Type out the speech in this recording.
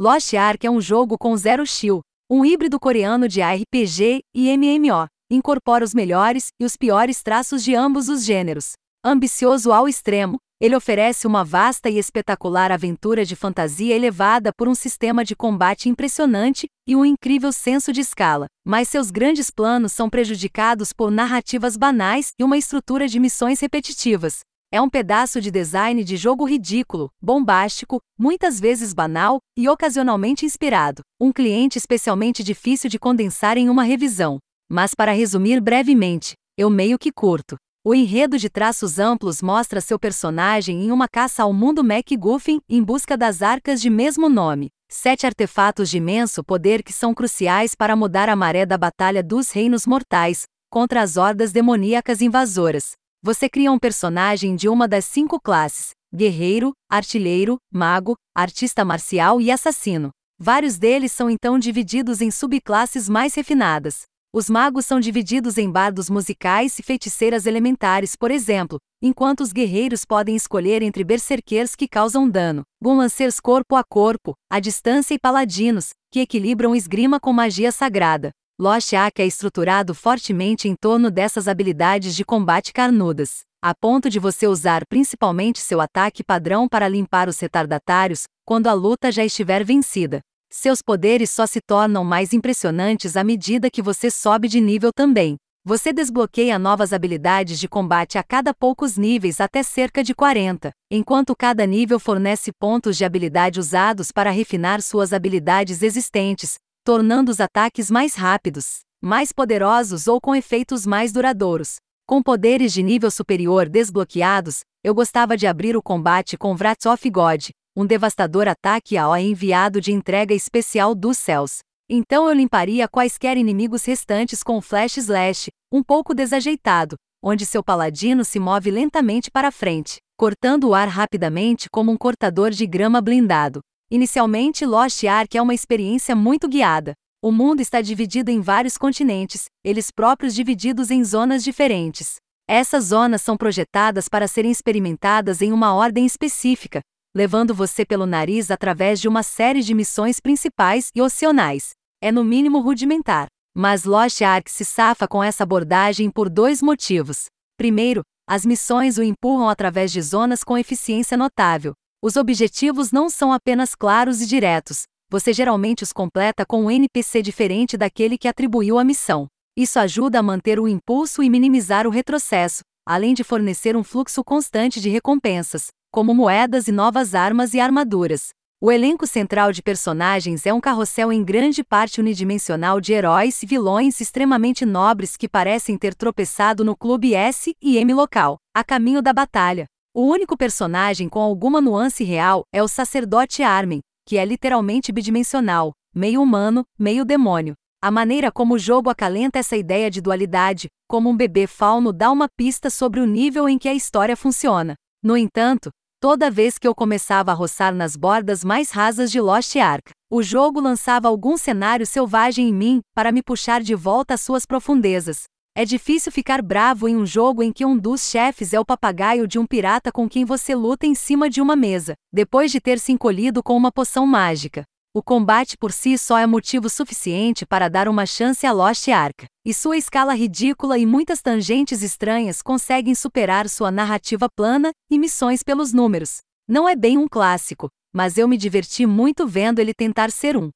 Lost Ark é um jogo com Zero Shield, um híbrido coreano de RPG e MMO. Incorpora os melhores e os piores traços de ambos os gêneros. Ambicioso ao extremo, ele oferece uma vasta e espetacular aventura de fantasia elevada por um sistema de combate impressionante e um incrível senso de escala, mas seus grandes planos são prejudicados por narrativas banais e uma estrutura de missões repetitivas. É um pedaço de design de jogo ridículo, bombástico, muitas vezes banal e ocasionalmente inspirado. Um cliente especialmente difícil de condensar em uma revisão. Mas para resumir brevemente, eu meio que curto. O enredo de traços amplos mostra seu personagem em uma caça ao mundo MacGuffin em busca das arcas de mesmo nome. Sete artefatos de imenso poder que são cruciais para mudar a maré da batalha dos reinos mortais contra as hordas demoníacas invasoras. Você cria um personagem de uma das cinco classes: guerreiro, artilheiro, mago, artista marcial e assassino. Vários deles são então divididos em subclasses mais refinadas. Os magos são divididos em bardos musicais e feiticeiras elementares, por exemplo, enquanto os guerreiros podem escolher entre berserkers que causam dano, gunlancers corpo a corpo, à distância e paladinos, que equilibram esgrima com magia sagrada. Lost é estruturado fortemente em torno dessas habilidades de combate carnudas, a ponto de você usar principalmente seu ataque padrão para limpar os retardatários, quando a luta já estiver vencida. Seus poderes só se tornam mais impressionantes à medida que você sobe de nível também. Você desbloqueia novas habilidades de combate a cada poucos níveis até cerca de 40, enquanto cada nível fornece pontos de habilidade usados para refinar suas habilidades existentes, tornando os ataques mais rápidos, mais poderosos ou com efeitos mais duradouros. Com poderes de nível superior desbloqueados, eu gostava de abrir o combate com Wrath of God, um devastador ataque ao enviado de entrega especial dos céus. Então eu limparia quaisquer inimigos restantes com Flash Slash, um pouco desajeitado, onde seu paladino se move lentamente para frente, cortando o ar rapidamente como um cortador de grama blindado. Inicialmente, Lost Ark é uma experiência muito guiada. O mundo está dividido em vários continentes, eles próprios divididos em zonas diferentes. Essas zonas são projetadas para serem experimentadas em uma ordem específica, levando você pelo nariz através de uma série de missões principais e opcionais. É no mínimo rudimentar. Mas Lost Ark se safa com essa abordagem por dois motivos. Primeiro, as missões o empurram através de zonas com eficiência notável, os objetivos não são apenas claros e diretos, você geralmente os completa com um NPC diferente daquele que atribuiu a missão. Isso ajuda a manter o impulso e minimizar o retrocesso, além de fornecer um fluxo constante de recompensas, como moedas e novas armas e armaduras. O elenco central de personagens é um carrossel em grande parte unidimensional de heróis e vilões extremamente nobres que parecem ter tropeçado no clube S e M local, a caminho da batalha. O único personagem com alguma nuance real é o sacerdote Armin, que é literalmente bidimensional, meio humano, meio demônio. A maneira como o jogo acalenta essa ideia de dualidade, como um bebê fauno dá uma pista sobre o nível em que a história funciona. No entanto, toda vez que eu começava a roçar nas bordas mais rasas de Lost Ark, o jogo lançava algum cenário selvagem em mim para me puxar de volta às suas profundezas. É difícil ficar bravo em um jogo em que um dos chefes é o papagaio de um pirata com quem você luta em cima de uma mesa, depois de ter se encolhido com uma poção mágica. O combate por si só é motivo suficiente para dar uma chance a Lost Ark, e sua escala ridícula e muitas tangentes estranhas conseguem superar sua narrativa plana e missões pelos números. Não é bem um clássico, mas eu me diverti muito vendo ele tentar ser um.